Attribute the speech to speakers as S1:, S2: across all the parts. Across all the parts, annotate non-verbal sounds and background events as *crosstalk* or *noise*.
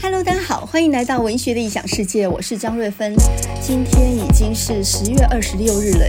S1: Hello，大家好，欢迎来到文学的异想世界，我是张瑞芬。今天已经是十月二十六日了，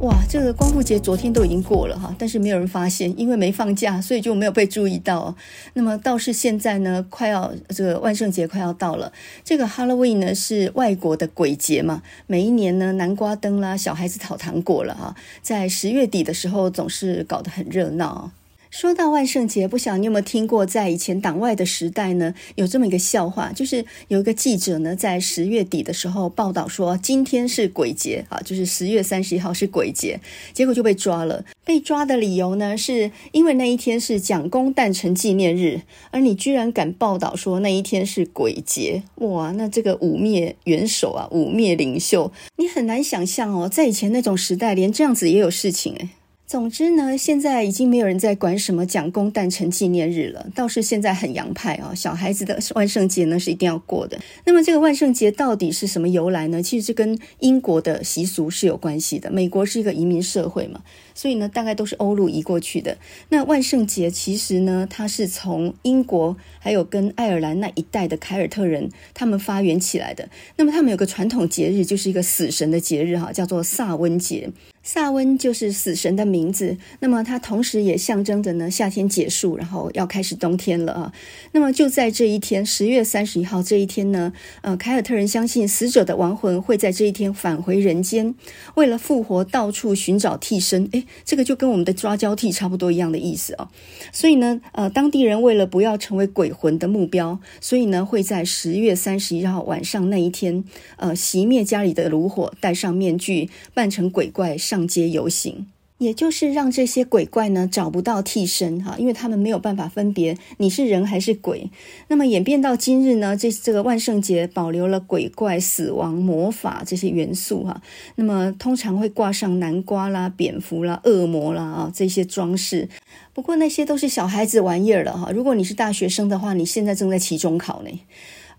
S1: 哇，这个光复节昨天都已经过了哈，但是没有人发现，因为没放假，所以就没有被注意到。那么倒是现在呢，快要这个万圣节快要到了，这个 Halloween 呢是外国的鬼节嘛，每一年呢南瓜灯啦，小孩子讨糖果了哈，在十月底的时候总是搞得很热闹。说到万圣节，不晓得你有没有听过，在以前党外的时代呢，有这么一个笑话，就是有一个记者呢，在十月底的时候报道说今天是鬼节啊，就是十月三十一号是鬼节，结果就被抓了。被抓的理由呢，是因为那一天是蒋公诞辰纪念日，而你居然敢报道说那一天是鬼节，哇，那这个污蔑元首啊，污蔑领袖，你很难想象哦，在以前那种时代，连这样子也有事情诶。总之呢，现在已经没有人在管什么蒋公诞辰纪念日了，倒是现在很洋派啊、哦，小孩子的 *laughs* 万圣节呢是一定要过的。那么这个万圣节到底是什么由来呢？其实这跟英国的习俗是有关系的。美国是一个移民社会嘛，所以呢大概都是欧陆移过去的。那万圣节其实呢，它是从英国还有跟爱尔兰那一带的凯尔特人他们发源起来的。那么他们有个传统节日，就是一个死神的节日哈，叫做萨温节。萨温就是死神的名字，那么它同时也象征着呢夏天结束，然后要开始冬天了啊。那么就在这一天，十月三十一号这一天呢，呃，凯尔特人相信死者的亡魂会在这一天返回人间，为了复活到处寻找替身。诶，这个就跟我们的抓交替差不多一样的意思啊。所以呢，呃，当地人为了不要成为鬼魂的目标，所以呢会在十月三十一号晚上那一天，呃，熄灭家里的炉火，戴上面具，扮成鬼怪。上街游行，也就是让这些鬼怪呢找不到替身哈，因为他们没有办法分别你是人还是鬼。那么演变到今日呢，这这个万圣节保留了鬼怪、死亡、魔法这些元素哈。那么通常会挂上南瓜啦、蝙蝠啦、恶魔啦啊这些装饰。不过那些都是小孩子玩意儿了哈。如果你是大学生的话，你现在正在期中考呢。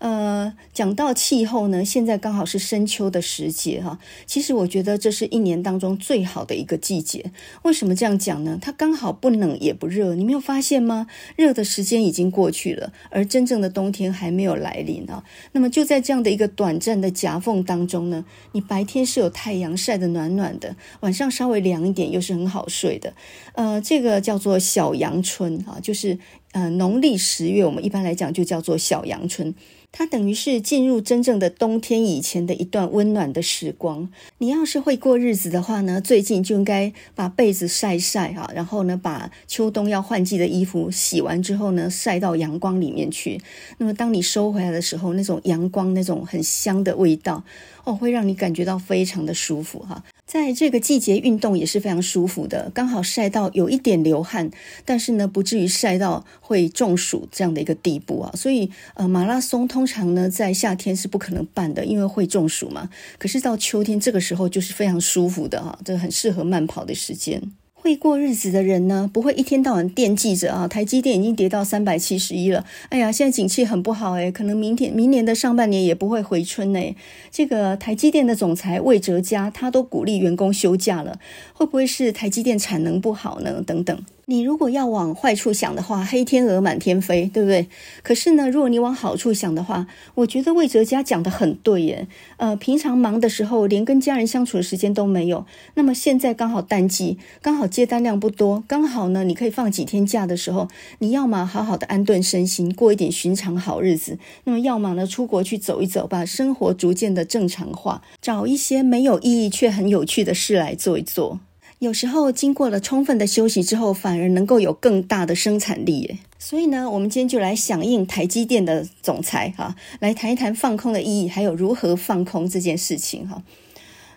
S1: 呃，讲到气候呢，现在刚好是深秋的时节哈。其实我觉得这是一年当中最好的一个季节。为什么这样讲呢？它刚好不冷也不热，你没有发现吗？热的时间已经过去了，而真正的冬天还没有来临啊。那么就在这样的一个短暂的夹缝当中呢，你白天是有太阳晒得暖暖的，晚上稍微凉一点又是很好睡的。呃，这个叫做小阳春啊，就是呃农历十月，我们一般来讲就叫做小阳春。它等于是进入真正的冬天以前的一段温暖的时光。你要是会过日子的话呢，最近就应该把被子晒晒哈，然后呢，把秋冬要换季的衣服洗完之后呢，晒到阳光里面去。那么当你收回来的时候，那种阳光那种很香的味道哦，会让你感觉到非常的舒服哈。在这个季节运动也是非常舒服的，刚好晒到有一点流汗，但是呢，不至于晒到会中暑这样的一个地步啊。所以呃，马拉松通常呢在夏天是不可能办的，因为会中暑嘛。可是到秋天这个时候就是非常舒服的哈，这很适合慢跑的时间。会过日子的人呢，不会一天到晚惦记着啊，台积电已经跌到三百七十一了，哎呀，现在景气很不好诶，可能明天明年的上半年也不会回春诶。这个台积电的总裁魏哲家他都鼓励员工休假了，会不会是台积电产能不好呢？等等。你如果要往坏处想的话，黑天鹅满天飞，对不对？可是呢，如果你往好处想的话，我觉得魏哲家讲得很对耶。呃，平常忙的时候，连跟家人相处的时间都没有。那么现在刚好淡季，刚好接单量不多，刚好呢，你可以放几天假的时候，你要么好好的安顿身心，过一点寻常好日子；那么要么呢，出国去走一走，把生活逐渐的正常化，找一些没有意义却很有趣的事来做一做。有时候经过了充分的休息之后，反而能够有更大的生产力耶。所以呢，我们今天就来响应台积电的总裁哈，来谈一谈放空的意义，还有如何放空这件事情哈。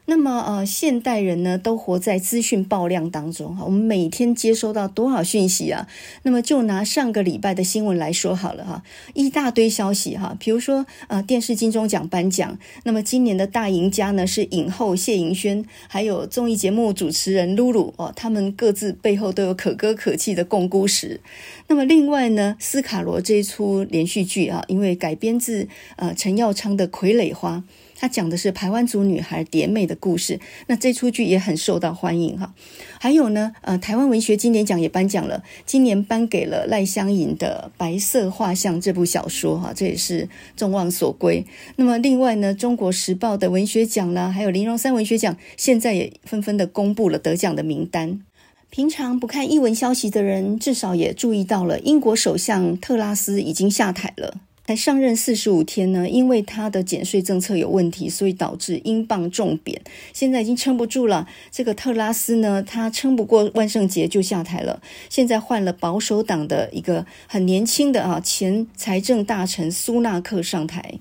S1: 那么，呃，现代人呢都活在资讯爆量当中哈，我们每天接收到多少讯息啊？那么就拿上个礼拜的新闻来说好了哈，一大堆消息哈，比如说呃，电视金钟奖颁奖，那么今年的大赢家呢是影后谢盈萱，还有综艺节目主持人露露哦，他们各自背后都有可歌可泣的共估史。那么另外呢，斯卡罗这一出连续剧啊，因为改编自呃陈耀昌的《傀儡花》。他讲的是台湾族女孩蝶妹的故事。那这出剧也很受到欢迎哈。还有呢，呃，台湾文学经典奖也颁奖了，今年颁给了赖香吟的《白色画像》这部小说哈，这也是众望所归。那么另外呢，《中国时报》的文学奖啦，还有林荣三文学奖，现在也纷纷的公布了得奖的名单。平常不看艺文消息的人，至少也注意到了，英国首相特拉斯已经下台了。才上任四十五天呢，因为他的减税政策有问题，所以导致英镑重贬，现在已经撑不住了。这个特拉斯呢，他撑不过万圣节就下台了。现在换了保守党的一个很年轻的啊前财政大臣苏纳克上台。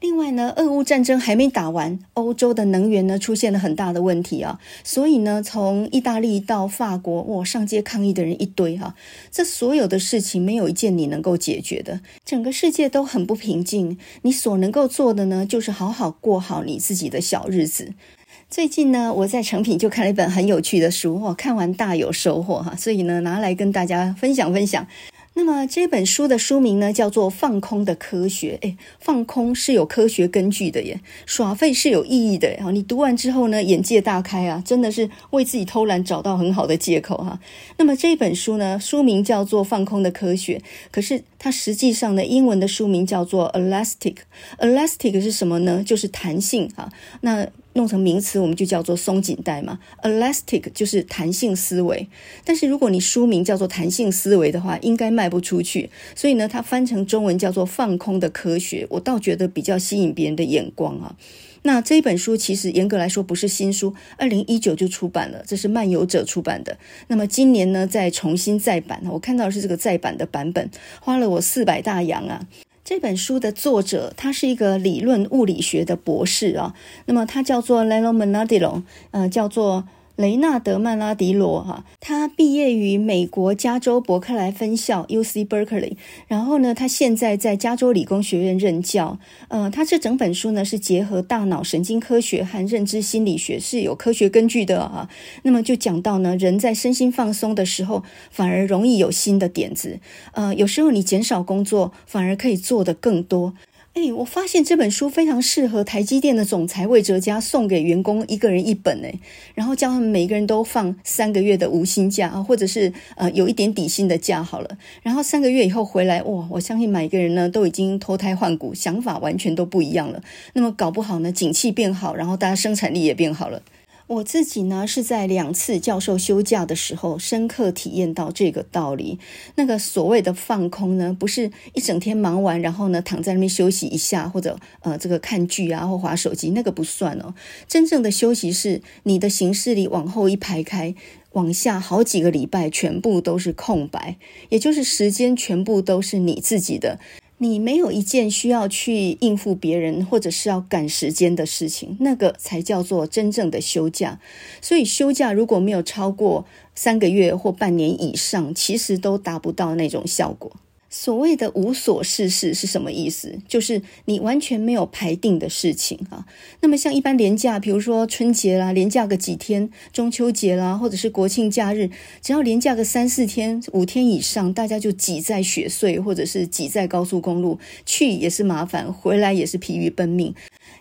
S1: 另外呢，俄乌战争还没打完，欧洲的能源呢出现了很大的问题啊，所以呢，从意大利到法国，哇，上街抗议的人一堆哈，这所有的事情没有一件你能够解决的，整个世界都很不平静。你所能够做的呢，就是好好过好你自己的小日子。最近呢，我在成品就看了一本很有趣的书，哇，看完大有收获哈，所以呢，拿来跟大家分享分享。那么这本书的书名呢，叫做《放空的科学》。诶，放空是有科学根据的耶，耍废是有意义的。然后你读完之后呢，眼界大开啊，真的是为自己偷懒找到很好的借口哈。那么这本书呢，书名叫做《放空的科学》，可是它实际上呢，英文的书名叫做 Elastic。Elastic 是什么呢？就是弹性啊。那弄成名词，我们就叫做松紧带嘛。Elastic 就是弹性思维，但是如果你书名叫做弹性思维的话，应该卖不出去。所以呢，它翻成中文叫做放空的科学，我倒觉得比较吸引别人的眼光啊。那这一本书其实严格来说不是新书，二零一九就出版了，这是漫游者出版的。那么今年呢，再重新再版，我看到的是这个再版的版本，花了我四百大洋啊。这本书的作者，他是一个理论物理学的博士啊。那么他叫做 Lelo m e n a d i l o 呃，叫做。雷纳德·曼拉迪罗，哈，他毕业于美国加州伯克莱分校 （UC Berkeley），然后呢，他现在在加州理工学院任教。呃，他这整本书呢是结合大脑神经科学和认知心理学，是有科学根据的啊。那么就讲到呢，人在身心放松的时候，反而容易有新的点子。呃，有时候你减少工作，反而可以做得更多。哎，我发现这本书非常适合台积电的总裁魏哲家送给员工一个人一本哎，然后叫他们每个人都放三个月的无薪假啊，或者是呃有一点底薪的假好了，然后三个月以后回来哇，我相信每个人呢都已经脱胎换骨，想法完全都不一样了。那么搞不好呢，景气变好，然后大家生产力也变好了。我自己呢，是在两次教授休假的时候，深刻体验到这个道理。那个所谓的放空呢，不是一整天忙完，然后呢躺在那边休息一下，或者呃这个看剧啊或划手机，那个不算哦。真正的休息是你的行事历往后一排开，往下好几个礼拜全部都是空白，也就是时间全部都是你自己的。你没有一件需要去应付别人或者是要赶时间的事情，那个才叫做真正的休假。所以休假如果没有超过三个月或半年以上，其实都达不到那种效果。所谓的无所事事是什么意思？就是你完全没有排定的事情啊。那么像一般连假，比如说春节啦，连假个几天，中秋节啦，或者是国庆假日，只要连假个三四天、五天以上，大家就挤在雪隧，或者是挤在高速公路，去也是麻烦，回来也是疲于奔命。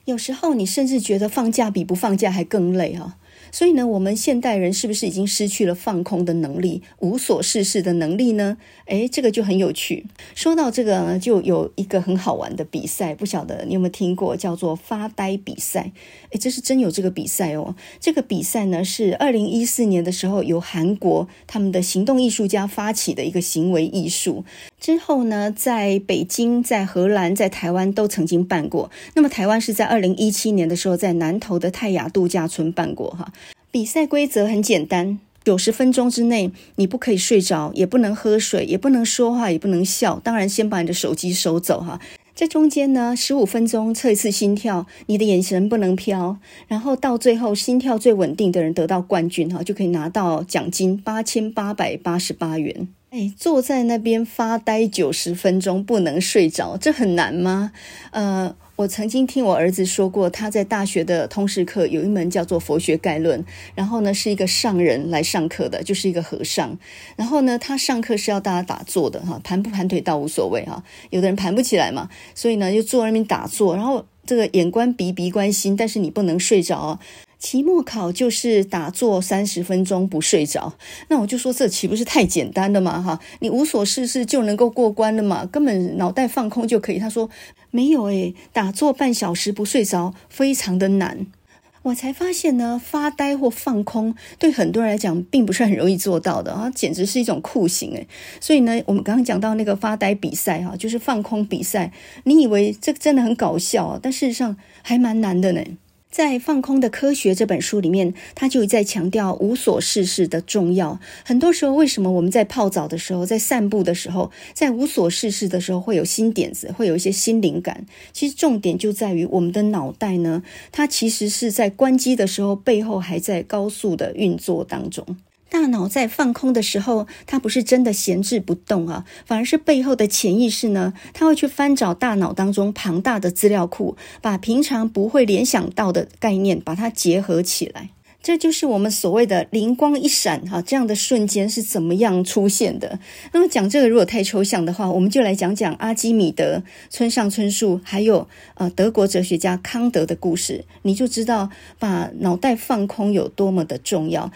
S1: 有时候你甚至觉得放假比不放假还更累啊。所以呢，我们现代人是不是已经失去了放空的能力、无所事事的能力呢？诶，这个就很有趣。说到这个呢，就有一个很好玩的比赛，不晓得你有没有听过，叫做发呆比赛。诶，这是真有这个比赛哦。这个比赛呢，是二零一四年的时候由韩国他们的行动艺术家发起的一个行为艺术。之后呢，在北京、在荷兰、在台湾都曾经办过。那么台湾是在二零一七年的时候，在南投的泰雅度假村办过哈。比赛规则很简单，九十分钟之内你不可以睡着，也不能喝水，也不能说话，也不能笑。当然，先把你的手机收走哈。在中间呢，十五分钟测一次心跳，你的眼神不能飘。然后到最后，心跳最稳定的人得到冠军哈，就可以拿到奖金八千八百八十八元。坐在那边发呆九十分钟不能睡着，这很难吗？呃，我曾经听我儿子说过，他在大学的通识课有一门叫做《佛学概论》，然后呢是一个上人来上课的，就是一个和尚。然后呢，他上课是要大家打坐的哈，盘不盘腿倒无所谓哈，有的人盘不起来嘛，所以呢就坐在那边打坐，然后。这个眼观鼻，鼻观心，但是你不能睡着啊。期末考就是打坐三十分钟不睡着，那我就说这岂不是太简单了吗？哈，你无所事事就能够过关了嘛？根本脑袋放空就可以。他说没有诶，打坐半小时不睡着非常的难。我才发现呢，发呆或放空对很多人来讲并不是很容易做到的啊，简直是一种酷刑诶。所以呢，我们刚刚讲到那个发呆比赛哈，就是放空比赛，你以为这真的很搞笑，但事实上还蛮难的呢。在《放空的科学》这本书里面，他就在强调无所事事的重要。很多时候，为什么我们在泡澡的时候、在散步的时候、在无所事事的时候会有新点子、会有一些新灵感？其实重点就在于我们的脑袋呢，它其实是在关机的时候，背后还在高速的运作当中。大脑在放空的时候，它不是真的闲置不动啊，反而是背后的潜意识呢，它会去翻找大脑当中庞大的资料库，把平常不会联想到的概念把它结合起来。这就是我们所谓的灵光一闪哈，这样的瞬间是怎么样出现的？那么讲这个如果太抽象的话，我们就来讲讲阿基米德、村上春树，还有呃德国哲学家康德的故事，你就知道把脑袋放空有多么的重要。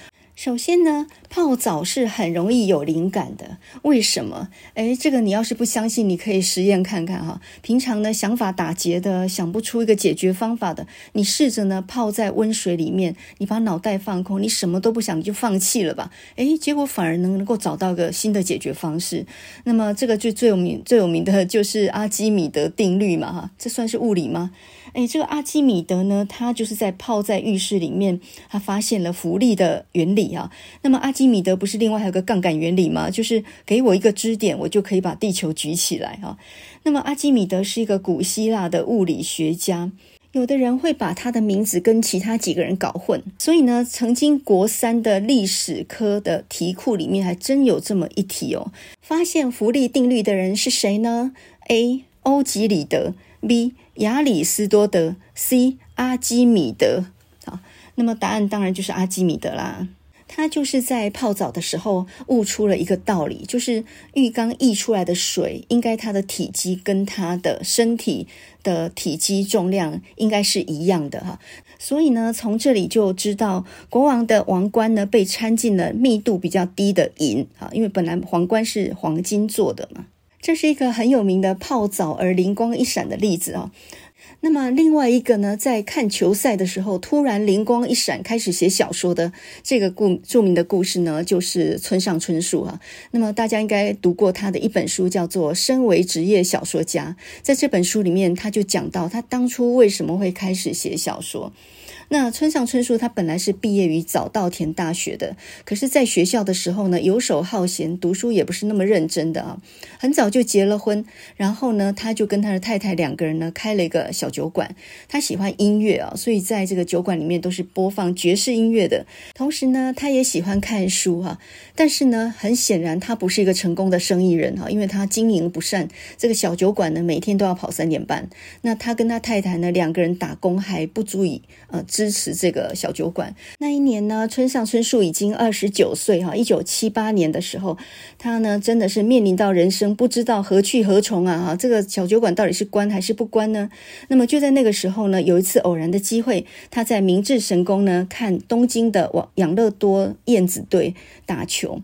S1: 首先呢，泡澡是很容易有灵感的。为什么？诶，这个你要是不相信，你可以实验看看哈。平常呢，想法打结的，想不出一个解决方法的，你试着呢泡在温水里面，你把脑袋放空，你什么都不想，你就放弃了吧。诶，结果反而能能够找到个新的解决方式。那么这个最最有名最有名的就是阿基米德定律嘛哈，这算是物理吗？诶，这个阿基米德呢，他就是在泡在浴室里面，他发现了浮力的原理啊。那么阿基米德不是另外还有个杠杆原理吗？就是给我一个支点，我就可以把地球举起来啊。那么阿基米德是一个古希腊的物理学家，有的人会把他的名字跟其他几个人搞混，所以呢，曾经国三的历史科的题库里面还真有这么一题哦。发现浮力定律的人是谁呢？A. 欧几里得。B. 亚里斯多德，C. 阿基米德。好，那么答案当然就是阿基米德啦。他就是在泡澡的时候悟出了一个道理，就是浴缸溢出来的水，应该它的体积跟他的身体的体积重量应该是一样的哈。所以呢，从这里就知道国王的王冠呢被掺进了密度比较低的银啊，因为本来皇冠是黄金做的嘛。这是一个很有名的泡澡而灵光一闪的例子啊。那么另外一个呢，在看球赛的时候突然灵光一闪，开始写小说的这个故著名的故事呢，就是村上春树哈。那么大家应该读过他的一本书，叫做《身为职业小说家》。在这本书里面，他就讲到他当初为什么会开始写小说。那村上春树他本来是毕业于早稻田大学的，可是在学校的时候呢，游手好闲，读书也不是那么认真的啊。很早就结了婚，然后呢，他就跟他的太太两个人呢开了一个小酒馆。他喜欢音乐啊，所以在这个酒馆里面都是播放爵士音乐的。同时呢，他也喜欢看书哈。但是呢，很显然他不是一个成功的生意人哈，因为他经营不善。这个小酒馆呢，每天都要跑三点半。那他跟他太太呢，两个人打工还不足以呃。支持这个小酒馆。那一年呢，村上春树已经二十九岁哈。一九七八年的时候，他呢真的是面临到人生不知道何去何从啊！哈，这个小酒馆到底是关还是不关呢？那么就在那个时候呢，有一次偶然的机会，他在明治神宫呢看东京的养养乐多燕子队打球。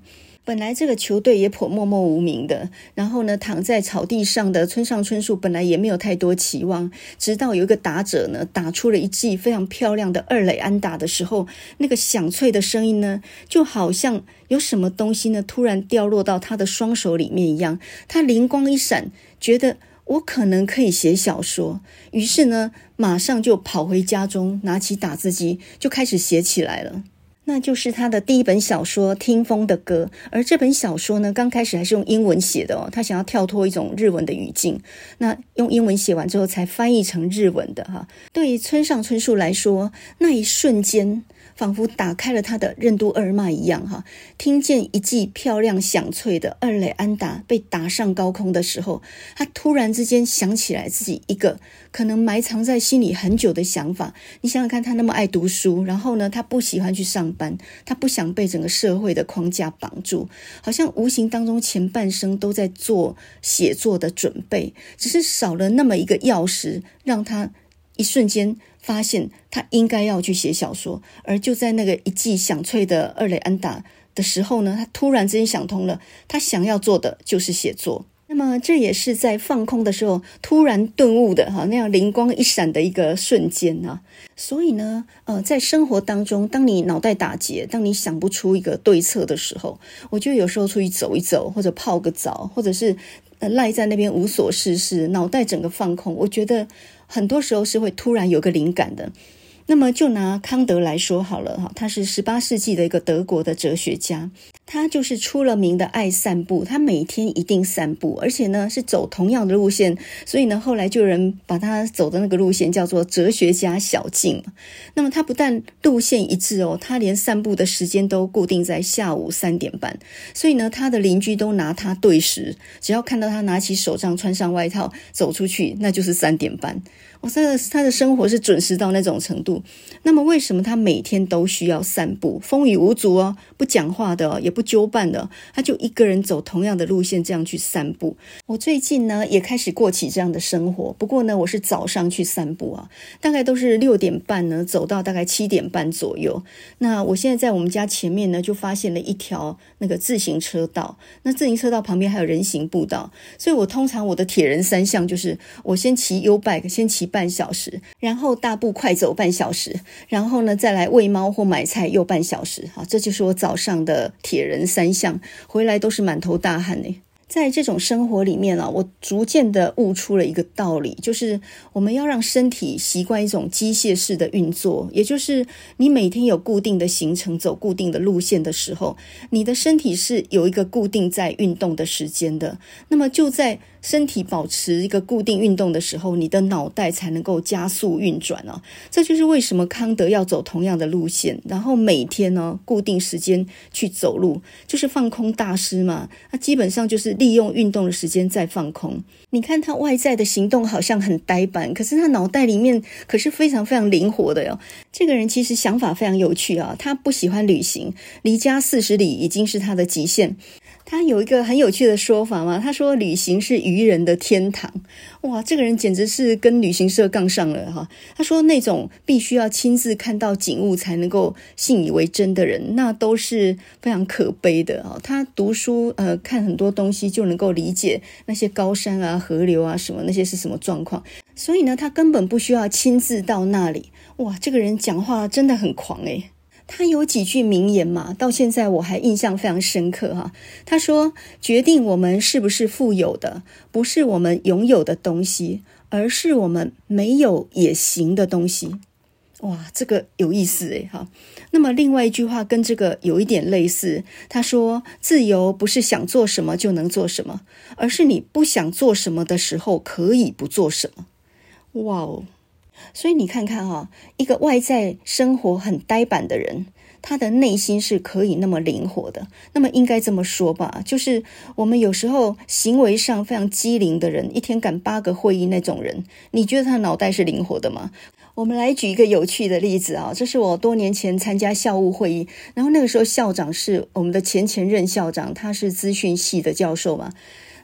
S1: 本来这个球队也颇默默无名的，然后呢，躺在草地上的村上春树本来也没有太多期望，直到有一个打者呢打出了一记非常漂亮的二垒安打的时候，那个响脆的声音呢，就好像有什么东西呢突然掉落到他的双手里面一样，他灵光一闪，觉得我可能可以写小说，于是呢，马上就跑回家中，拿起打字机就开始写起来了。那就是他的第一本小说《听风的歌》，而这本小说呢，刚开始还是用英文写的哦，他想要跳脱一种日文的语境，那用英文写完之后才翻译成日文的哈。对于村上春树来说，那一瞬间。仿佛打开了他的任督二脉一样，哈！听见一记漂亮响脆的二垒安打被打上高空的时候，他突然之间想起来自己一个可能埋藏在心里很久的想法。你想想看，他那么爱读书，然后呢，他不喜欢去上班，他不想被整个社会的框架绑住，好像无形当中前半生都在做写作的准备，只是少了那么一个钥匙，让他。一瞬间发现他应该要去写小说，而就在那个一记响脆的二雷安打的时候呢，他突然之间想通了，他想要做的就是写作。那么这也是在放空的时候突然顿悟的哈，那样灵光一闪的一个瞬间啊。所以呢，呃，在生活当中，当你脑袋打结，当你想不出一个对策的时候，我觉得有时候出去走一走，或者泡个澡，或者是呃赖在那边无所事事，脑袋整个放空，我觉得很多时候是会突然有个灵感的。那么就拿康德来说好了哈，他是十八世纪的一个德国的哲学家，他就是出了名的爱散步，他每天一定散步，而且呢是走同样的路线，所以呢后来就有人把他走的那个路线叫做哲学家小径。那么他不但路线一致哦，他连散步的时间都固定在下午三点半，所以呢他的邻居都拿他对时，只要看到他拿起手杖，穿上外套走出去，那就是三点半。我他的他的生活是准时到那种程度，那么为什么他每天都需要散步？风雨无阻哦，不讲话的，也不揪伴的，他就一个人走同样的路线这样去散步。我最近呢也开始过起这样的生活，不过呢我是早上去散步啊，大概都是六点半呢走到大概七点半左右。那我现在在我们家前面呢就发现了一条那个自行车道，那自行车道旁边还有人行步道，所以我通常我的铁人三项就是我先骑 U bike，先骑。半小时，然后大步快走半小时，然后呢再来喂猫或买菜又半小时，好，这就是我早上的铁人三项，回来都是满头大汗呢。在这种生活里面啊，我逐渐的悟出了一个道理，就是我们要让身体习惯一种机械式的运作，也就是你每天有固定的行程，走固定的路线的时候，你的身体是有一个固定在运动的时间的。那么就在身体保持一个固定运动的时候，你的脑袋才能够加速运转啊！这就是为什么康德要走同样的路线，然后每天呢固定时间去走路，就是放空大师嘛。他基本上就是利用运动的时间在放空。你看他外在的行动好像很呆板，可是他脑袋里面可是非常非常灵活的哟。这个人其实想法非常有趣啊，他不喜欢旅行，离家四十里已经是他的极限。他有一个很有趣的说法嘛，他说旅行是愚人的天堂。哇，这个人简直是跟旅行社杠上了哈。他说那种必须要亲自看到景物才能够信以为真的人，那都是非常可悲的啊。他读书呃看很多东西就能够理解那些高山啊、河流啊什么那些是什么状况，所以呢，他根本不需要亲自到那里。哇，这个人讲话真的很狂诶。他有几句名言嘛，到现在我还印象非常深刻哈。他说：“决定我们是不是富有的，不是我们拥有的东西，而是我们没有也行的东西。”哇，这个有意思诶哈。那么另外一句话跟这个有一点类似，他说：“自由不是想做什么就能做什么，而是你不想做什么的时候可以不做什么。”哇哦！所以你看看哈，一个外在生活很呆板的人，他的内心是可以那么灵活的。那么应该这么说吧，就是我们有时候行为上非常机灵的人，一天赶八个会议那种人，你觉得他脑袋是灵活的吗？我们来举一个有趣的例子啊，这是我多年前参加校务会议，然后那个时候校长是我们的前前任校长，他是资讯系的教授嘛。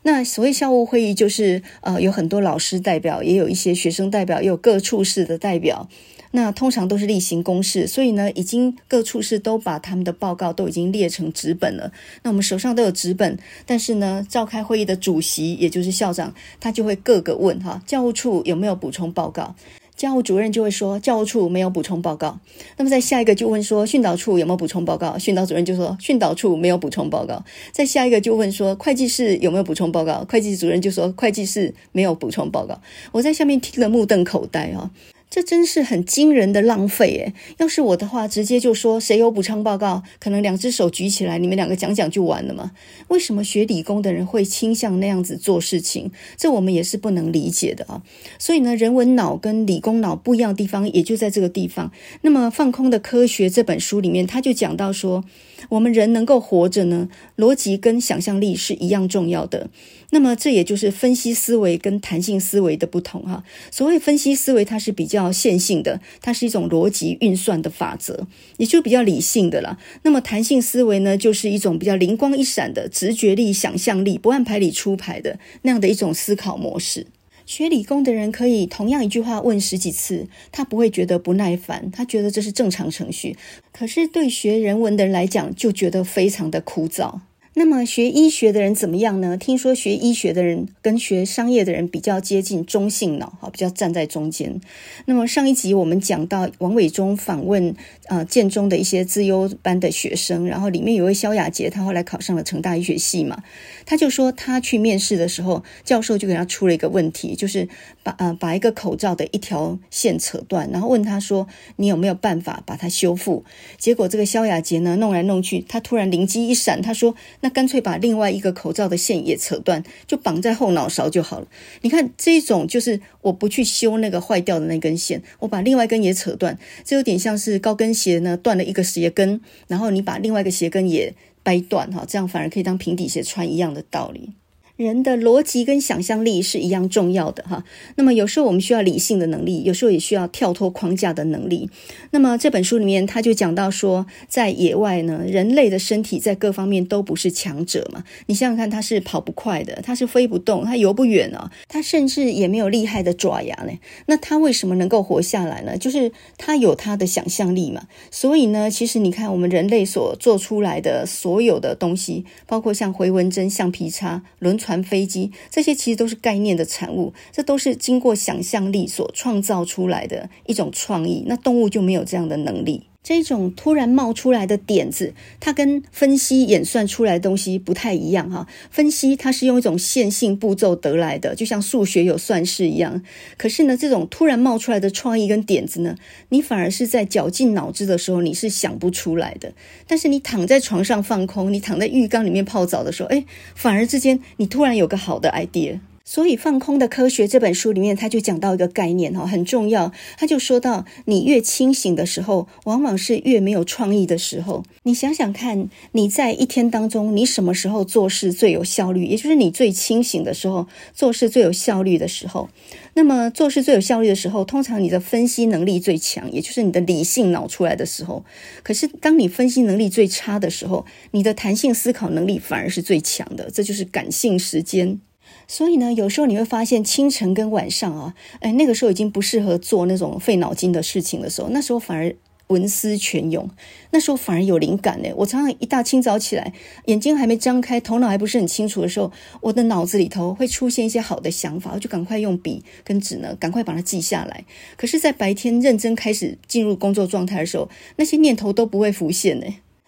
S1: 那所谓校务会议，就是呃有很多老师代表，也有一些学生代表，也有各处室的代表。那通常都是例行公事，所以呢，已经各处室都把他们的报告都已经列成纸本了。那我们手上都有纸本，但是呢，召开会议的主席，也就是校长，他就会各个问哈，教务处有没有补充报告？教务主任就会说，教务处没有补充报告。那么在下一个就问说，训导处有没有补充报告？训导主任就说，训导处没有补充报告。再下一个就问说，会计室有没有补充报告？会计主任就说，会计室没有补充报告。我在下面听得目瞪口呆啊。这真是很惊人的浪费诶！要是我的话，直接就说谁有补偿报告，可能两只手举起来，你们两个讲讲就完了嘛。为什么学理工的人会倾向那样子做事情？这我们也是不能理解的啊。所以呢，人文脑跟理工脑不一样的地方，也就在这个地方。那么《放空的科学》这本书里面，他就讲到说，我们人能够活着呢，逻辑跟想象力是一样重要的。那么这也就是分析思维跟弹性思维的不同哈。所谓分析思维，它是比较线性的，它是一种逻辑运算的法则，也就比较理性的了。那么弹性思维呢，就是一种比较灵光一闪的直觉力、想象力，不按牌理出牌的那样的一种思考模式。学理工的人可以同样一句话问十几次，他不会觉得不耐烦，他觉得这是正常程序。可是对学人文的人来讲，就觉得非常的枯燥。那么学医学的人怎么样呢？听说学医学的人跟学商业的人比较接近中性脑，哈，比较站在中间。那么上一集我们讲到王伟忠访问呃建中的一些资优班的学生，然后里面有位萧亚杰，他后来考上了成大医学系嘛，他就说他去面试的时候，教授就给他出了一个问题，就是把呃把一个口罩的一条线扯断，然后问他说你有没有办法把它修复？结果这个萧亚杰呢弄来弄去，他突然灵机一闪，他说。那干脆把另外一个口罩的线也扯断，就绑在后脑勺就好了。你看这种就是我不去修那个坏掉的那根线，我把另外一根也扯断，这有点像是高跟鞋呢断了一个鞋跟，然后你把另外一个鞋跟也掰断哈，这样反而可以当平底鞋穿一样的道理。人的逻辑跟想象力是一样重要的哈。那么有时候我们需要理性的能力，有时候也需要跳脱框架的能力。那么这本书里面他就讲到说，在野外呢，人类的身体在各方面都不是强者嘛。你想想看，他是跑不快的，他是飞不动，他游不远啊，他甚至也没有厉害的爪牙呢。那他为什么能够活下来呢？就是他有他的想象力嘛。所以呢，其实你看我们人类所做出来的所有的东西，包括像回纹针、橡皮擦、轮。船、飞机，这些其实都是概念的产物，这都是经过想象力所创造出来的一种创意。那动物就没有这样的能力。这种突然冒出来的点子，它跟分析演算出来的东西不太一样哈。分析它是用一种线性步骤得来的，就像数学有算式一样。可是呢，这种突然冒出来的创意跟点子呢，你反而是在绞尽脑汁的时候，你是想不出来的。但是你躺在床上放空，你躺在浴缸里面泡澡的时候，哎，反而之间你突然有个好的 idea。所以，《放空的科学》这本书里面，他就讲到一个概念哈，很重要。他就说到，你越清醒的时候，往往是越没有创意的时候。你想想看，你在一天当中，你什么时候做事最有效率？也就是你最清醒的时候，做事最有效率的时候。那么，做事最有效率的时候，通常你的分析能力最强，也就是你的理性脑出来的时候。可是，当你分析能力最差的时候，你的弹性思考能力反而是最强的。这就是感性时间。所以呢，有时候你会发现清晨跟晚上啊，哎，那个时候已经不适合做那种费脑筋的事情的时候，那时候反而文思泉涌，那时候反而有灵感呢。我常常一大清早起来，眼睛还没张开，头脑还不是很清楚的时候，我的脑子里头会出现一些好的想法，我就赶快用笔跟纸呢，赶快把它记下来。可是，在白天认真开始进入工作状态的时候，那些念头都不会浮现呢。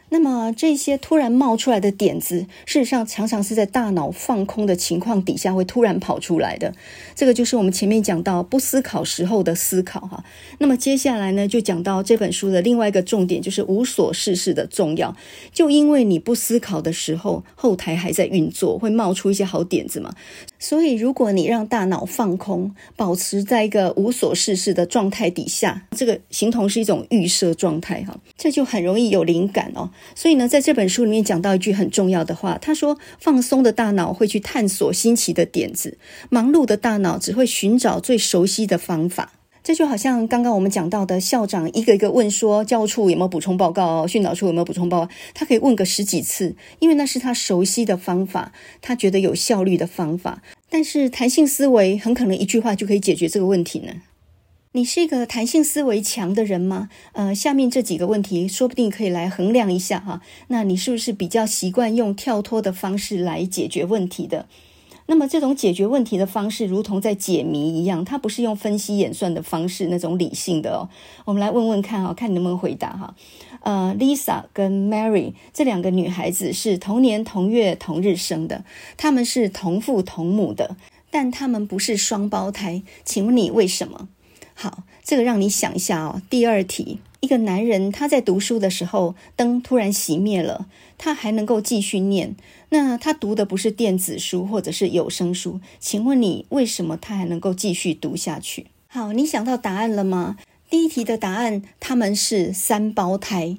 S1: 那么这些突然冒出来的点子，事实上常常是在大脑放空的情况底下会突然跑出来的。这个就是我们前面讲到不思考时候的思考哈。那么接下来呢，就讲到这本书的另外一个重点，就是无所事事的重要。就因为你不思考的时候，后台还在运作，会冒出一些好点子嘛。所以如果你让大脑放空，保持在一个无所事事的状态底下，这个形同是一种预设状态哈，这就很容易有灵感哦。所以呢，在这本书里面讲到一句很重要的话，他说：“放松的大脑会去探索新奇的点子，忙碌的大脑只会寻找最熟悉的方法。”这就好像刚刚我们讲到的校长一个一个问说：“教务处有没有补充报告？训导处有没有补充报告？”他可以问个十几次，因为那是他熟悉的方法，他觉得有效率的方法。但是弹性思维很可能一句话就可以解决这个问题呢。你是一个弹性思维强的人吗？呃，下面这几个问题说不定可以来衡量一下哈。那你是不是比较习惯用跳脱的方式来解决问题的？那么这种解决问题的方式，如同在解谜一样，它不是用分析演算的方式，那种理性的哦。我们来问问看哈，看你能不能回答哈。呃，Lisa 跟 Mary 这两个女孩子是同年同月同日生的，她们是同父同母的，但她们不是双胞胎。请问你为什么？好，这个让你想一下哦。第二题，一个男人他在读书的时候，灯突然熄灭了，他还能够继续念。那他读的不是电子书或者是有声书，请问你为什么他还能够继续读下去？好，你想到答案了吗？第一题的答案，他们是三胞胎。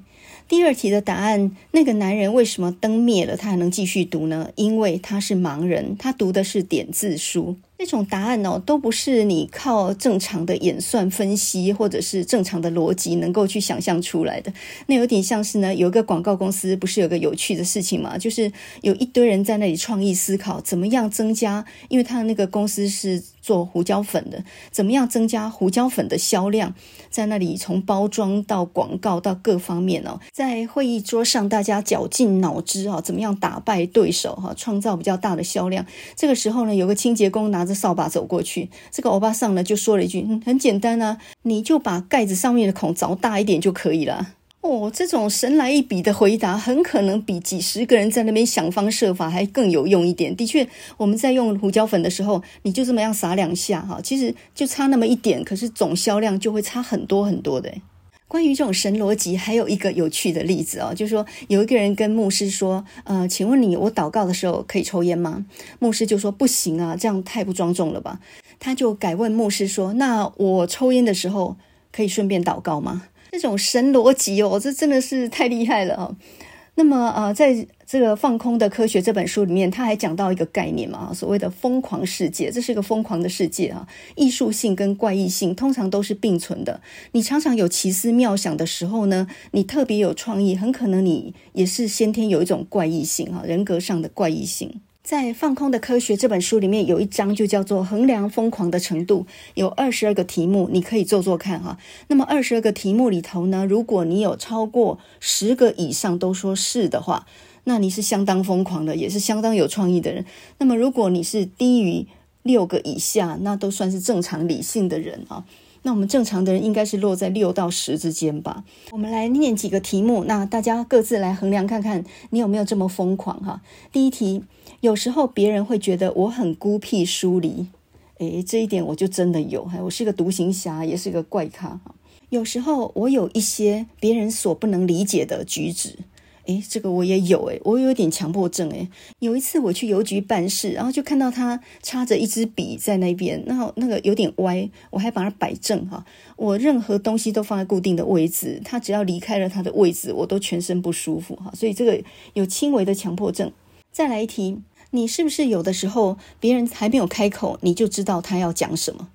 S1: 第二题的答案，那个男人为什么灯灭了，他还能继续读呢？因为他是盲人，他读的是点字书。那种答案哦，都不是你靠正常的演算分析或者是正常的逻辑能够去想象出来的。那有点像是呢，有一个广告公司不是有个有趣的事情嘛？就是有一堆人在那里创意思考，怎么样增加，因为他的那个公司是做胡椒粉的，怎么样增加胡椒粉的销量？在那里从包装到广告到各方面哦，在会议桌上大家绞尽脑汁啊，怎么样打败对手哈，创造比较大的销量？这个时候呢，有个清洁工拿着扫把走过去，这个欧巴桑呢就说了一句：“嗯，很简单啊，你就把盖子上面的孔凿大一点就可以了。”哦，这种神来一笔的回答，很可能比几十个人在那边想方设法还更有用一点。的确，我们在用胡椒粉的时候，你就这么样撒两下哈，其实就差那么一点，可是总销量就会差很多很多的。关于这种神逻辑，还有一个有趣的例子哦，就是说有一个人跟牧师说：“呃，请问你，我祷告的时候可以抽烟吗？”牧师就说：“不行啊，这样太不庄重了吧。”他就改问牧师说：“那我抽烟的时候可以顺便祷告吗？”这种神逻辑哦，这真的是太厉害了哦。那么呃，在这个《放空的科学》这本书里面，他还讲到一个概念嘛，所谓的疯狂世界，这是一个疯狂的世界啊。艺术性跟怪异性通常都是并存的。你常常有奇思妙想的时候呢，你特别有创意，很可能你也是先天有一种怪异性啊，人格上的怪异性。在《放空的科学》这本书里面，有一章就叫做“衡量疯狂的程度”，有二十二个题目，你可以做做看哈。那么二十二个题目里头呢，如果你有超过十个以上都说是的话，那你是相当疯狂的，也是相当有创意的人。那么如果你是低于六个以下，那都算是正常理性的人啊。那我们正常的人应该是落在六到十之间吧。我们来念几个题目，那大家各自来衡量看看，你有没有这么疯狂哈。第一题。有时候别人会觉得我很孤僻疏离，诶，这一点我就真的有，我是个独行侠，也是个怪咖。有时候我有一些别人所不能理解的举止，诶，这个我也有，诶，我有点强迫症，诶，有一次我去邮局办事，然后就看到他插着一支笔在那边，然后那个有点歪，我还把它摆正哈。我任何东西都放在固定的位置，他只要离开了他的位置，我都全身不舒服哈。所以这个有轻微的强迫症。再来一题。你是不是有的时候别人还没有开口，你就知道他要讲什么？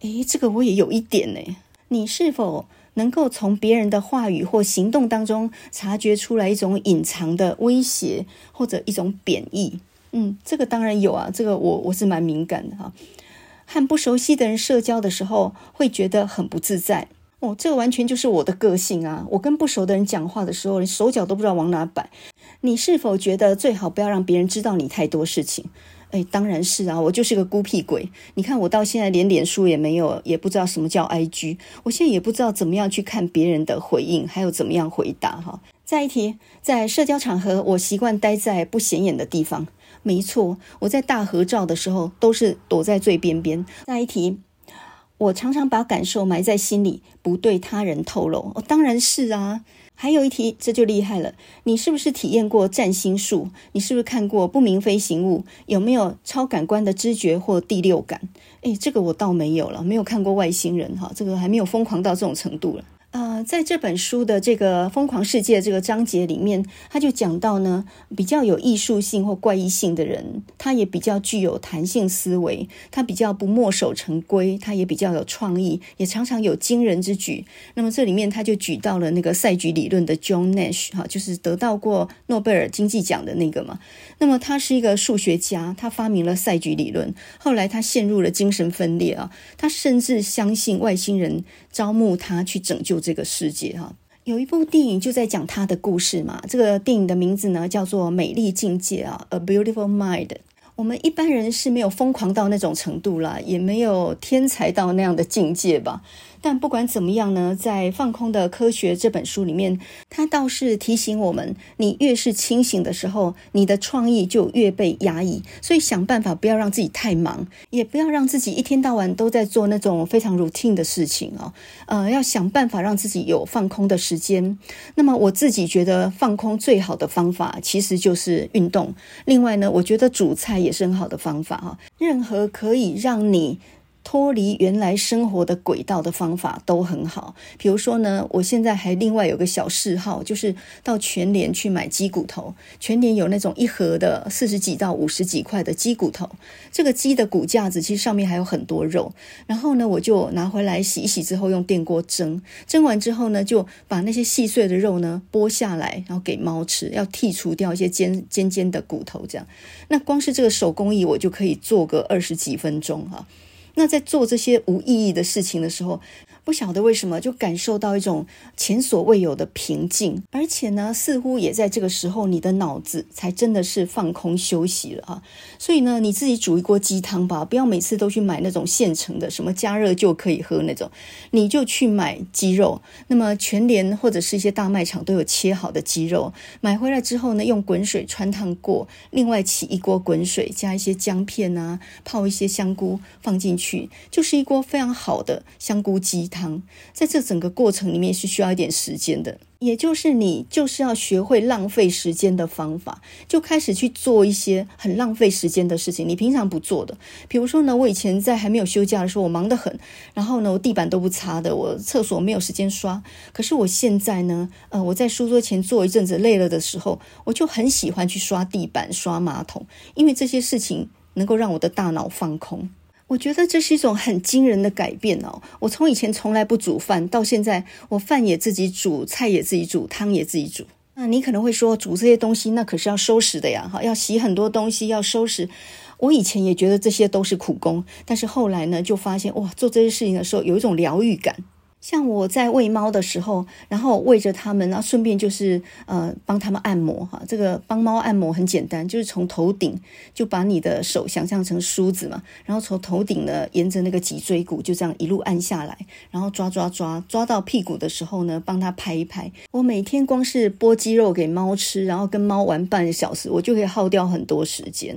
S1: 诶，这个我也有一点呢。你是否能够从别人的话语或行动当中察觉出来一种隐藏的威胁或者一种贬义？嗯，这个当然有啊，这个我我是蛮敏感的哈。和不熟悉的人社交的时候，会觉得很不自在。哦，这个完全就是我的个性啊！我跟不熟的人讲话的时候，连手脚都不知道往哪摆。你是否觉得最好不要让别人知道你太多事情？诶，当然是啊，我就是个孤僻鬼。你看，我到现在连脸书也没有，也不知道什么叫 IG。我现在也不知道怎么样去看别人的回应，还有怎么样回答哈。再一题，在社交场合，我习惯待在不显眼的地方。没错，我在大合照的时候都是躲在最边边。再一题。我常常把感受埋在心里，不对他人透露。哦，当然是啊。还有一题，这就厉害了。你是不是体验过占星术？你是不是看过不明飞行物？有没有超感官的知觉或第六感？诶，这个我倒没有了，没有看过外星人哈，这个还没有疯狂到这种程度了。呃，在这本书的这个疯狂世界这个章节里面，他就讲到呢，比较有艺术性或怪异性的人，他也比较具有弹性思维，他比较不墨守成规，他也比较有创意，也常常有惊人之举。那么这里面他就举到了那个赛局理论的 John Nash，哈，就是得到过诺贝尔经济奖的那个嘛。那么他是一个数学家，他发明了赛局理论，后来他陷入了精神分裂啊，他甚至相信外星人招募他去拯救这个世界哈，有一部电影就在讲他的故事嘛。这个电影的名字呢叫做《美丽境界》啊，《A Beautiful Mind》。我们一般人是没有疯狂到那种程度啦，也没有天才到那样的境界吧。但不管怎么样呢，在《放空的科学》这本书里面，它倒是提醒我们：你越是清醒的时候，你的创意就越被压抑。所以想办法不要让自己太忙，也不要让自己一天到晚都在做那种非常 routine 的事情哦。呃，要想办法让自己有放空的时间。那么我自己觉得放空最好的方法其实就是运动。另外呢，我觉得煮菜也是很好的方法哈。任何可以让你脱离原来生活的轨道的方法都很好。比如说呢，我现在还另外有个小嗜好，就是到全联去买鸡骨头。全联有那种一盒的四十几到五十几块的鸡骨头，这个鸡的骨架子其实上面还有很多肉。然后呢，我就拿回来洗一洗之后，用电锅蒸。蒸完之后呢，就把那些细碎的肉呢剥下来，然后给猫吃，要剔除掉一些尖尖尖的骨头。这样，那光是这个手工艺，我就可以做个二十几分钟哈。那在做这些无意义的事情的时候，不晓得为什么就感受到一种前所未有的平静，而且呢，似乎也在这个时候，你的脑子才真的是放空休息了啊。所以呢，你自己煮一锅鸡汤吧，不要每次都去买那种现成的，什么加热就可以喝那种，你就去买鸡肉。那么全联或者是一些大卖场都有切好的鸡肉，买回来之后呢，用滚水汆烫过，另外起一锅滚水，加一些姜片啊，泡一些香菇放进去，就是一锅非常好的香菇鸡。汤，在这整个过程里面是需要一点时间的，也就是你就是要学会浪费时间的方法，就开始去做一些很浪费时间的事情，你平常不做的。比如说呢，我以前在还没有休假的时候，我忙得很，然后呢，我地板都不擦的，我厕所没有时间刷。可是我现在呢，呃，我在书桌前坐一阵子累了的时候，我就很喜欢去刷地板、刷马桶，因为这些事情能够让我的大脑放空。我觉得这是一种很惊人的改变哦！我从以前从来不煮饭，到现在我饭也自己煮，菜也自己煮，汤也自己煮。那你可能会说，煮这些东西那可是要收拾的呀，哈，要洗很多东西，要收拾。我以前也觉得这些都是苦工，但是后来呢，就发现哇，做这些事情的时候有一种疗愈感。像我在喂猫的时候，然后喂着它们，然后顺便就是呃帮它们按摩哈。这个帮猫按摩很简单，就是从头顶就把你的手想象成梳子嘛，然后从头顶呢沿着那个脊椎骨就这样一路按下来，然后抓抓抓抓到屁股的时候呢，帮它拍一拍。我每天光是剥鸡肉给猫吃，然后跟猫玩半个小时，我就可以耗掉很多时间。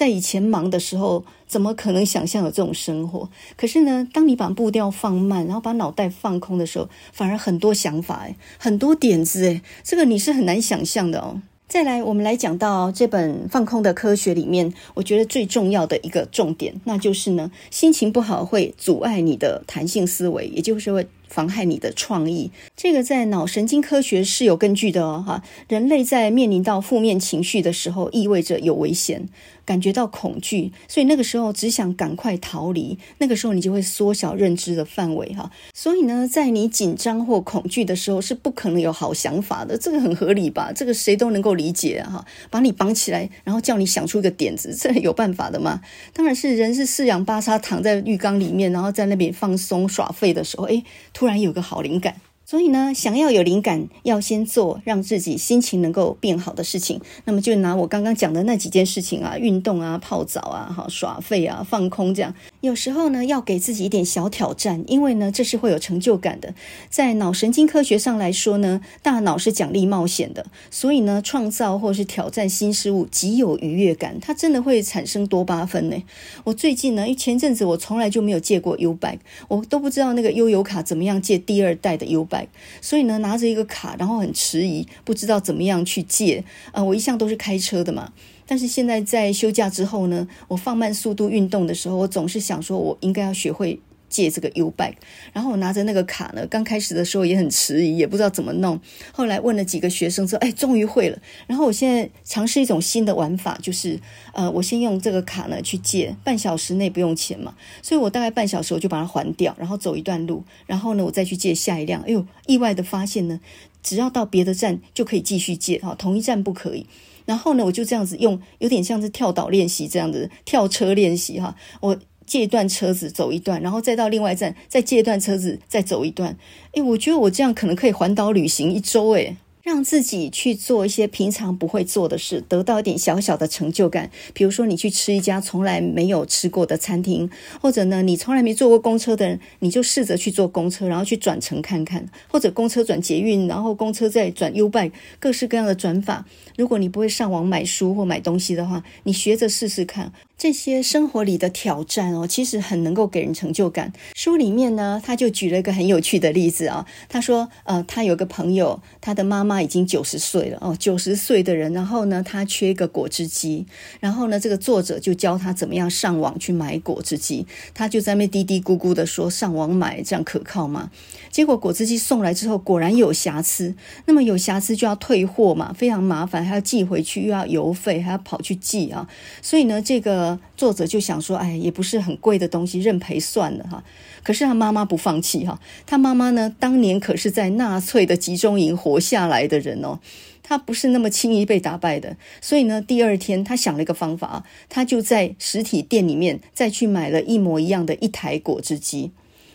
S1: 在以前忙的时候，怎么可能想象有这种生活？可是呢，当你把步调放慢，然后把脑袋放空的时候，反而很多想法，诶，很多点子，诶，这个你是很难想象的哦。再来，我们来讲到这本《放空的科学》里面，我觉得最重要的一个重点，那就是呢，心情不好会阻碍你的弹性思维，也就是会妨害你的创意。这个在脑神经科学是有根据的哦，哈，人类在面临到负面情绪的时候，意味着有危险。感觉到恐惧，所以那个时候只想赶快逃离。那个时候你就会缩小认知的范围，哈。所以呢，在你紧张或恐惧的时候，是不可能有好想法的。这个很合理吧？这个谁都能够理解，哈。把你绑起来，然后叫你想出一个点子，这有办法的吗？当然是人是四仰八叉躺在浴缸里面，然后在那边放松耍废的时候，诶，突然有个好灵感。所以呢，想要有灵感，要先做让自己心情能够变好的事情。那么就拿我刚刚讲的那几件事情啊，运动啊、泡澡啊、好耍废啊、放空这样。有时候呢，要给自己一点小挑战，因为呢，这是会有成就感的。在脑神经科学上来说呢，大脑是奖励冒险的，所以呢，创造或是挑战新事物极有愉悦感，它真的会产生多巴胺呢。我最近呢，因为前阵子我从来就没有借过 U-Bike，我都不知道那个悠游卡怎么样借第二代的 U Bike 所以呢，拿着一个卡，然后很迟疑，不知道怎么样去借。呃，我一向都是开车的嘛，但是现在在休假之后呢，我放慢速度运动的时候，我总是想说，我应该要学会。借这个 U-Bike，然后我拿着那个卡呢，刚开始的时候也很迟疑，也不知道怎么弄。后来问了几个学生说，哎，终于会了。然后我现在尝试一种新的玩法，就是呃，我先用这个卡呢去借，半小时内不用钱嘛，所以我大概半小时我就把它还掉，然后走一段路，然后呢我再去借下一辆。哎呦，意外的发现呢，只要到别的站就可以继续借哈，同一站不可以。然后呢，我就这样子用，有点像是跳岛练习这样子，跳车练习哈，我。借一段车子走一段，然后再到另外一站，再借一段车子再走一段。诶，我觉得我这样可能可以环岛旅行一周诶。让自己去做一些平常不会做的事，得到一点小小的成就感。比如说，你去吃一家从来没有吃过的餐厅，或者呢，你从来没坐过公车的人，你就试着去坐公车，然后去转乘看看，或者公车转捷运，然后公车再转 U-Bike，各式各样的转法。如果你不会上网买书或买东西的话，你学着试试看。这些生活里的挑战哦，其实很能够给人成就感。书里面呢，他就举了一个很有趣的例子啊。他说，呃，他有个朋友，他的妈妈已经九十岁了哦，九十岁的人，然后呢，他缺一个果汁机，然后呢，这个作者就教他怎么样上网去买果汁机。他就在那嘀嘀咕咕的说：“上网买这样可靠吗？”结果果汁机送来之后，果然有瑕疵。那么有瑕疵就要退货嘛，非常麻烦，还要寄回去，又要邮费，还要跑去寄啊。所以呢，这个。作者就想说，哎，也不是很贵的东西，认赔算了哈。可是他妈妈不放弃哈，他妈妈呢，当年可是在纳粹的集中营活下来的人哦，他不是那么轻易被打败的。所以呢，第二天他想了一个方法，他就在实体店里面再去买了一模一样的一台果汁机，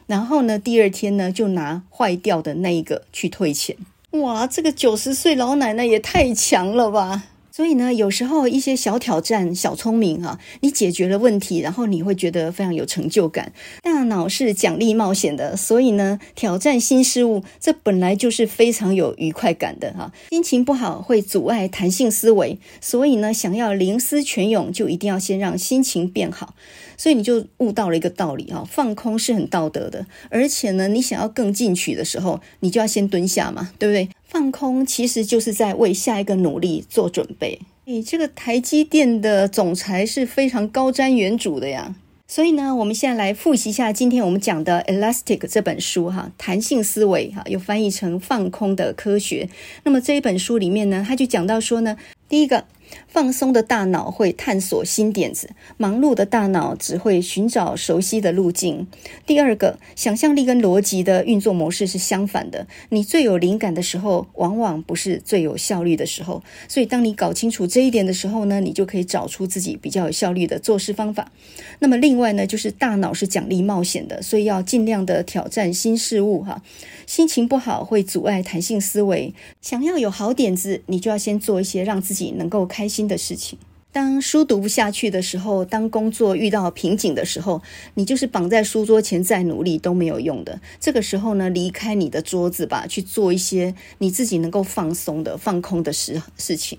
S1: 然后呢，第二天呢，就拿坏掉的那一个去退钱。哇，这个九十岁老奶奶也太强了吧！所以呢，有时候一些小挑战、小聪明哈，你解决了问题，然后你会觉得非常有成就感。大脑是奖励冒险的，所以呢，挑战新事物，这本来就是非常有愉快感的哈。心情不好会阻碍弹性思维，所以呢，想要灵思泉涌，就一定要先让心情变好。所以你就悟到了一个道理哈，放空是很道德的，而且呢，你想要更进取的时候，你就要先蹲下嘛，对不对？放空其实就是在为下一个努力做准备。你这个台积电的总裁是非常高瞻远瞩的呀。所以呢，我们现在来复习一下今天我们讲的《Elastic》这本书哈，弹性思维哈，又翻译成放空的科学。那么这一本书里面呢，他就讲到说呢，第一个。放松的大脑会探索新点子，忙碌的大脑只会寻找熟悉的路径。第二个，想象力跟逻辑的运作模式是相反的。你最有灵感的时候，往往不是最有效率的时候。所以，当你搞清楚这一点的时候呢，你就可以找出自己比较有效率的做事方法。那么，另外呢，就是大脑是奖励冒险的，所以要尽量的挑战新事物哈。心情不好会阻碍弹性思维，想要有好点子，你就要先做一些让自己能够开心的事情。当书读不下去的时候，当工作遇到瓶颈的时候，你就是绑在书桌前再努力都没有用的。这个时候呢，离开你的桌子吧，去做一些你自己能够放松的、放空的事事情。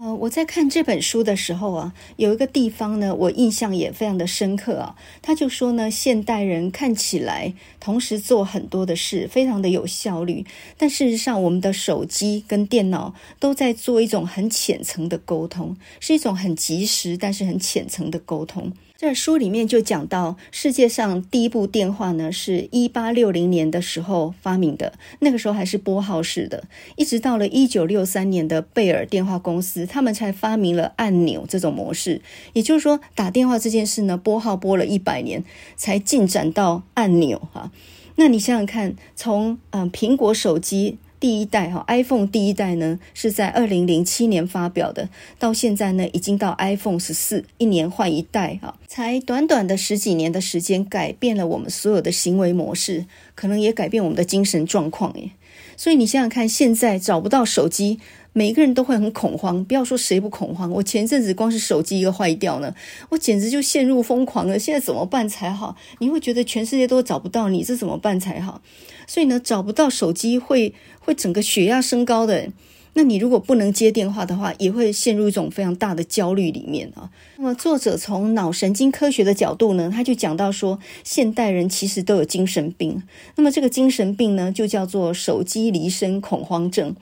S1: 呃，我在看这本书的时候啊，有一个地方呢，我印象也非常的深刻啊。他就说呢，现代人看起来同时做很多的事，非常的有效率，但事实上，我们的手机跟电脑都在做一种很浅层的沟通，是一种很及时但是很浅层的沟通。这书里面就讲到，世界上第一部电话呢，是一八六零年的时候发明的，那个时候还是拨号式的，一直到了一九六三年的贝尔电话公司，他们才发明了按钮这种模式。也就是说，打电话这件事呢，拨号拨了一百年，才进展到按钮哈。那你想想看，从嗯苹果手机。第一代哈，iPhone 第一代呢是在二零零七年发表的，到现在呢已经到 iPhone 十四，一年换一代哈，才短短的十几年的时间，改变了我们所有的行为模式，可能也改变我们的精神状况耶。所以你想想看，现在找不到手机。每个人都会很恐慌，不要说谁不恐慌。我前阵子光是手机一个坏掉呢，我简直就陷入疯狂了。现在怎么办才好？你会觉得全世界都找不到你，这怎么办才好？所以呢，找不到手机会会整个血压升高的。那你如果不能接电话的话，也会陷入一种非常大的焦虑里面啊。那么作者从脑神经科学的角度呢，他就讲到说，现代人其实都有精神病。那么这个精神病呢，就叫做手机离身恐慌症。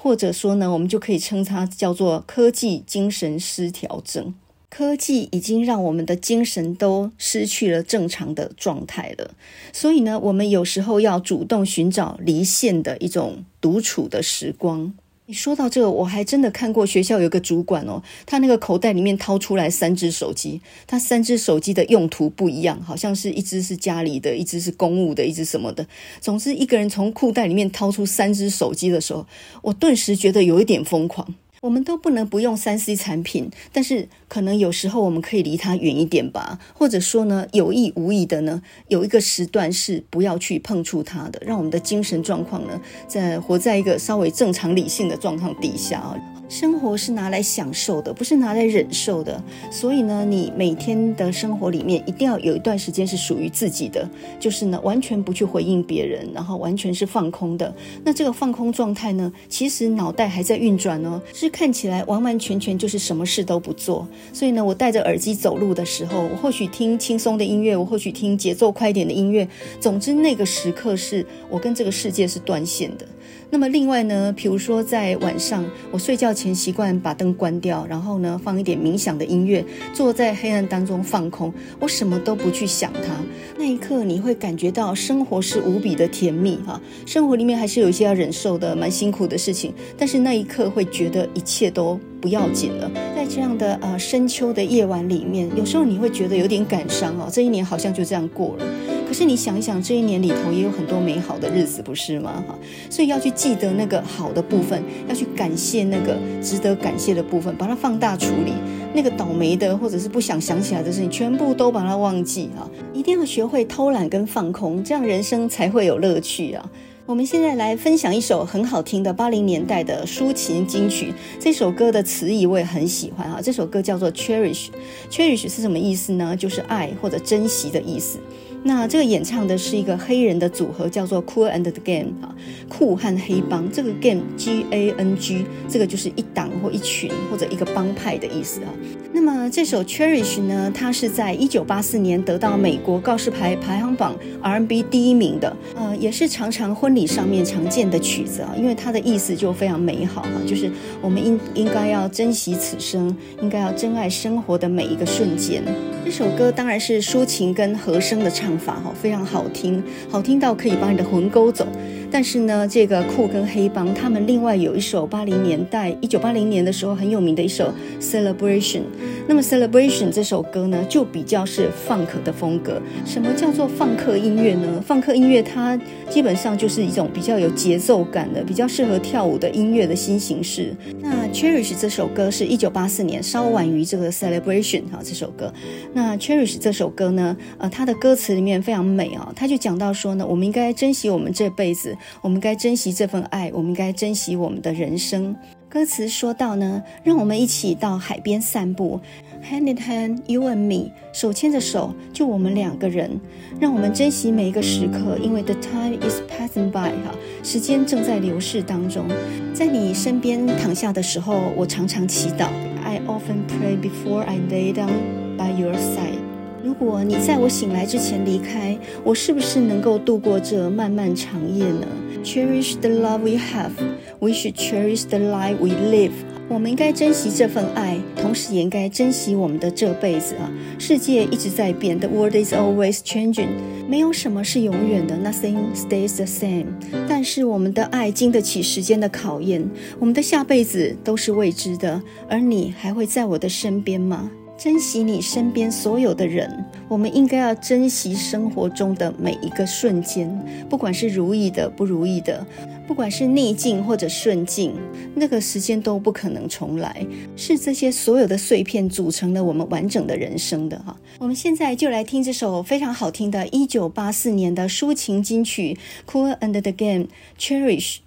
S1: 或者说呢，我们就可以称它叫做科技精神失调症。科技已经让我们的精神都失去了正常的状态了，所以呢，我们有时候要主动寻找离线的一种独处的时光。你说到这个，我还真的看过学校有个主管哦，他那个口袋里面掏出来三只手机，他三只手机的用途不一样，好像是一只是家里的，一只是公务的，一只什么的。总之，一个人从裤袋里面掏出三只手机的时候，我顿时觉得有一点疯狂。我们都不能不用三 C 产品，但是可能有时候我们可以离它远一点吧，或者说呢，有意无意的呢，有一个时段是不要去碰触它的，让我们的精神状况呢，在活在一个稍微正常理性的状况底下啊。生活是拿来享受的，不是拿来忍受的。所以呢，你每天的生活里面一定要有一段时间是属于自己的，就是呢，完全不去回应别人，然后完全是放空的。那这个放空状态呢，其实脑袋还在运转哦，是看起来完完全全就是什么事都不做。所以呢，我戴着耳机走路的时候，我或许听轻松的音乐，我或许听节奏快一点的音乐。总之，那个时刻是我跟这个世界是断线的。那么另外呢，比如说在晚上我睡觉前习惯把灯关掉，然后呢放一点冥想的音乐，坐在黑暗当中放空，我什么都不去想它。那一刻你会感觉到生活是无比的甜蜜哈，生活里面还是有一些要忍受的蛮辛苦的事情，但是那一刻会觉得一切都不要紧了。在这样的呃深秋的夜晚里面，有时候你会觉得有点感伤哦，这一年好像就这样过了。可是你想一想，这一年里头也有很多美好的日子，不是吗？哈，所以要去记得那个好的部分，要去感谢那个值得感谢的部分，把它放大处理。那个倒霉的或者是不想想起来的事情，全部都把它忘记啊！一定要学会偷懒跟放空，这样人生才会有乐趣啊！我们现在来分享一首很好听的八零年代的抒情金曲，这首歌的词意我也很喜欢啊。这首歌叫做 Cherish Cherish 是什么意思呢？就是爱或者珍惜的意思。那这个演唱的是一个黑人的组合，叫做 Cool and the Gang 啊，酷和黑帮。这个 Gang G A N G，这个就是一党或一群或者一个帮派的意思啊。那么这首 Cherish 呢，它是在一九八四年得到美国告示牌排行榜 R&B 第一名的，呃，也是常常婚礼上面常见的曲子啊，因为它的意思就非常美好哈，就是我们应应该要珍惜此生，应该要珍爱生活的每一个瞬间。这首歌当然是抒情跟和声的唱唱法哈，非常好听，好听到可以把你的魂勾走。但是呢，这个酷跟黑帮他们另外有一首八零年代一九八零年的时候很有名的一首 Celebration。那么 Celebration 这首歌呢，就比较是放克的风格。什么叫做放克音乐呢？放克音乐它基本上就是一种比较有节奏感的、比较适合跳舞的音乐的新形式。那 Cherish 这首歌是一九八四年，稍晚于这个 Celebration 哈这首歌。那 Cherish 这首歌呢，呃，它的歌词里面非常美啊，它就讲到说呢，我们应该珍惜我们这辈子，我们该珍惜这份爱，我们该珍惜我们的人生。歌词说到呢，让我们一起到海边散步，Hand in hand, you and me，手牵着手，就我们两个人，让我们珍惜每一个时刻，因为 the time is passing by 哈，时间正在流逝当中。在你身边躺下的时候，我常常祈祷，I often pray before I lay down。By your side，如果你在我醒来之前离开，我是不是能够度过这漫漫长夜呢？Cherish the love we have, we should cherish the life we live。我们应该珍惜这份爱，同时也应该珍惜我们的这辈子啊！世界一直在变，The world is always changing，没有什么是永远的，Nothing stays the same。但是我们的爱经得起时间的考验，我们的下辈子都是未知的，而你还会在我的身边吗？珍惜你身边所有的人，我们应该要珍惜生活中的每一个瞬间，不管是如意的、不如意的，不管是逆境或者顺境，那个时间都不可能重来，是这些所有的碎片组成了我们完整的人生的哈。我们现在就来听这首非常好听的1984年的抒情金曲《Cool and the Gang》
S2: ，Cherish。